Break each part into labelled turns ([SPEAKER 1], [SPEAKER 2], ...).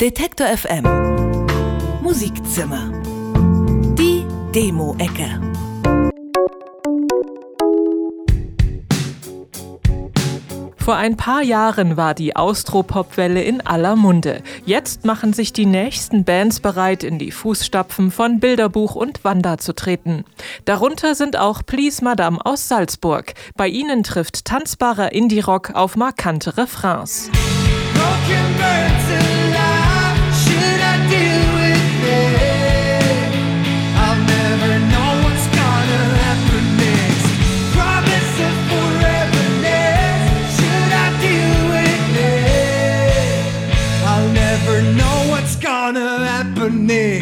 [SPEAKER 1] Detektor FM Musikzimmer. Die Demo-Ecke.
[SPEAKER 2] Vor ein paar Jahren war die Austropop-Welle in aller Munde. Jetzt machen sich die nächsten Bands bereit, in die Fußstapfen von Bilderbuch und Wanda zu treten. Darunter sind auch Please Madame aus Salzburg. Bei ihnen trifft tanzbarer Indie-Rock auf markante Refrains. Broken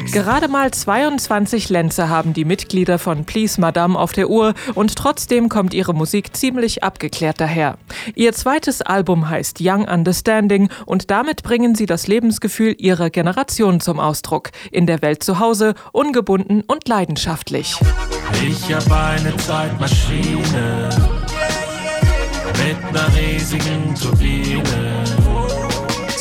[SPEAKER 2] Gerade mal 22 Lenze haben die Mitglieder von Please Madame auf der Uhr und trotzdem kommt ihre Musik ziemlich abgeklärt daher. Ihr zweites Album heißt Young Understanding und damit bringen sie das Lebensgefühl ihrer Generation zum Ausdruck. In der Welt zu Hause, ungebunden und leidenschaftlich.
[SPEAKER 3] Ich hab eine Zeitmaschine mit einer riesigen Turbine.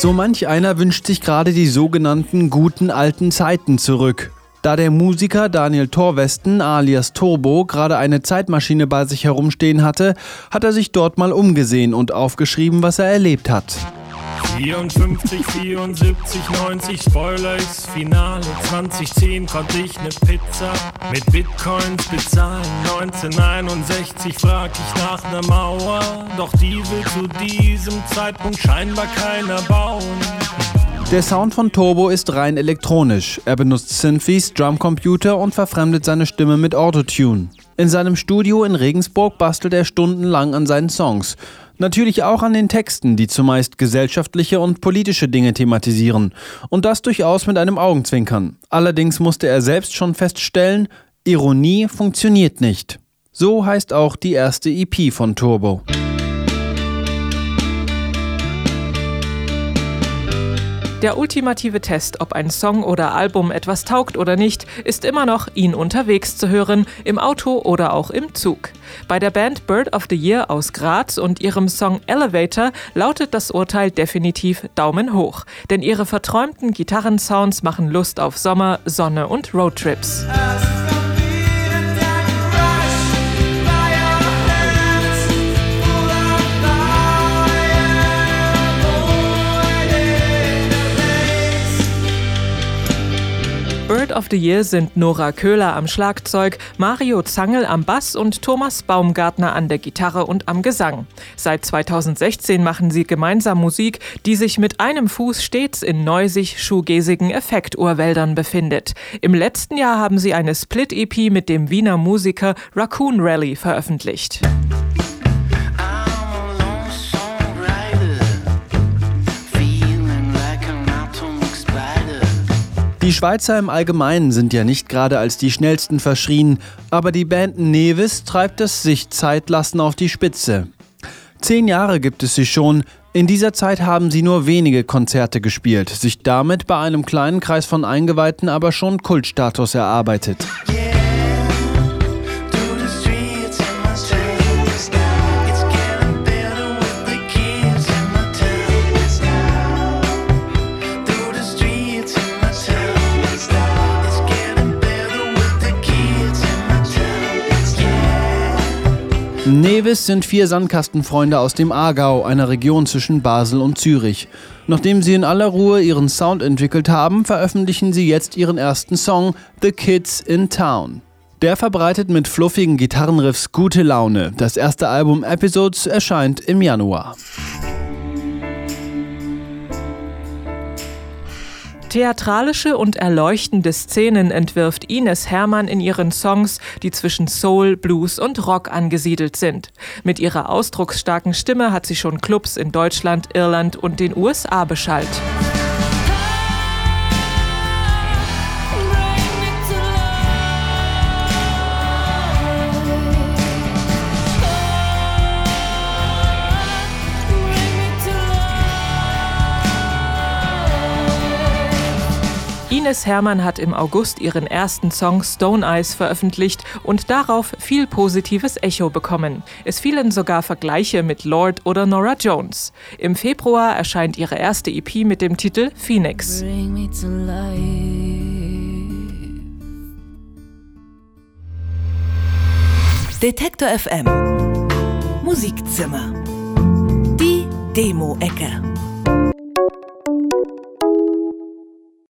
[SPEAKER 4] So manch einer wünscht sich gerade die sogenannten guten alten Zeiten zurück. Da der Musiker Daniel Torwesten alias Turbo gerade eine Zeitmaschine bei sich herumstehen hatte, hat er sich dort mal umgesehen und aufgeschrieben, was er erlebt hat.
[SPEAKER 3] 54, 74, 90, Spoiler ist Finale. 2010 konnte ich ne Pizza mit Bitcoins bezahlen. 1961 frag ich nach ner Mauer, doch die will zu diesem Zeitpunkt scheinbar keiner bauen.
[SPEAKER 4] Der Sound von Turbo ist rein elektronisch. Er benutzt Synthes, Drumcomputer und verfremdet seine Stimme mit Autotune. In seinem Studio in Regensburg bastelt er stundenlang an seinen Songs. Natürlich auch an den Texten, die zumeist gesellschaftliche und politische Dinge thematisieren. Und das durchaus mit einem Augenzwinkern. Allerdings musste er selbst schon feststellen, Ironie funktioniert nicht. So heißt auch die erste EP von Turbo.
[SPEAKER 2] Der ultimative Test, ob ein Song oder Album etwas taugt oder nicht, ist immer noch, ihn unterwegs zu hören, im Auto oder auch im Zug. Bei der Band Bird of the Year aus Graz und ihrem Song Elevator lautet das Urteil definitiv Daumen hoch, denn ihre verträumten Gitarrensounds machen Lust auf Sommer, Sonne und Roadtrips. Bird of the Year sind Nora Köhler am Schlagzeug, Mario Zangel am Bass und Thomas Baumgartner an der Gitarre und am Gesang. Seit 2016 machen sie gemeinsam Musik, die sich mit einem Fuß stets in neusig-schugesigen Effekturwäldern befindet. Im letzten Jahr haben sie eine Split-EP mit dem Wiener Musiker Raccoon Rally veröffentlicht.
[SPEAKER 4] Die Schweizer im Allgemeinen sind ja nicht gerade als die schnellsten verschrien, aber die Band Nevis treibt es sich Zeit lassen auf die Spitze. Zehn Jahre gibt es sie schon. In dieser Zeit haben sie nur wenige Konzerte gespielt, sich damit bei einem kleinen Kreis von Eingeweihten aber schon Kultstatus erarbeitet. Nevis sind vier Sandkastenfreunde aus dem Aargau, einer Region zwischen Basel und Zürich. Nachdem sie in aller Ruhe ihren Sound entwickelt haben, veröffentlichen sie jetzt ihren ersten Song The Kids in Town. Der verbreitet mit fluffigen Gitarrenriffs gute Laune. Das erste Album Episodes erscheint im Januar.
[SPEAKER 2] Theatralische und erleuchtende Szenen entwirft Ines Hermann in ihren Songs, die zwischen Soul, Blues und Rock angesiedelt sind. Mit ihrer ausdrucksstarken Stimme hat sie schon Clubs in Deutschland, Irland und den USA beschallt. Ines Hermann hat im August ihren ersten Song Stone Eyes veröffentlicht und darauf viel positives Echo bekommen. Es fielen sogar Vergleiche mit Lord oder Nora Jones. Im Februar erscheint ihre erste EP mit dem Titel Phoenix.
[SPEAKER 1] Detektor FM Musikzimmer. Die Demo-Ecke.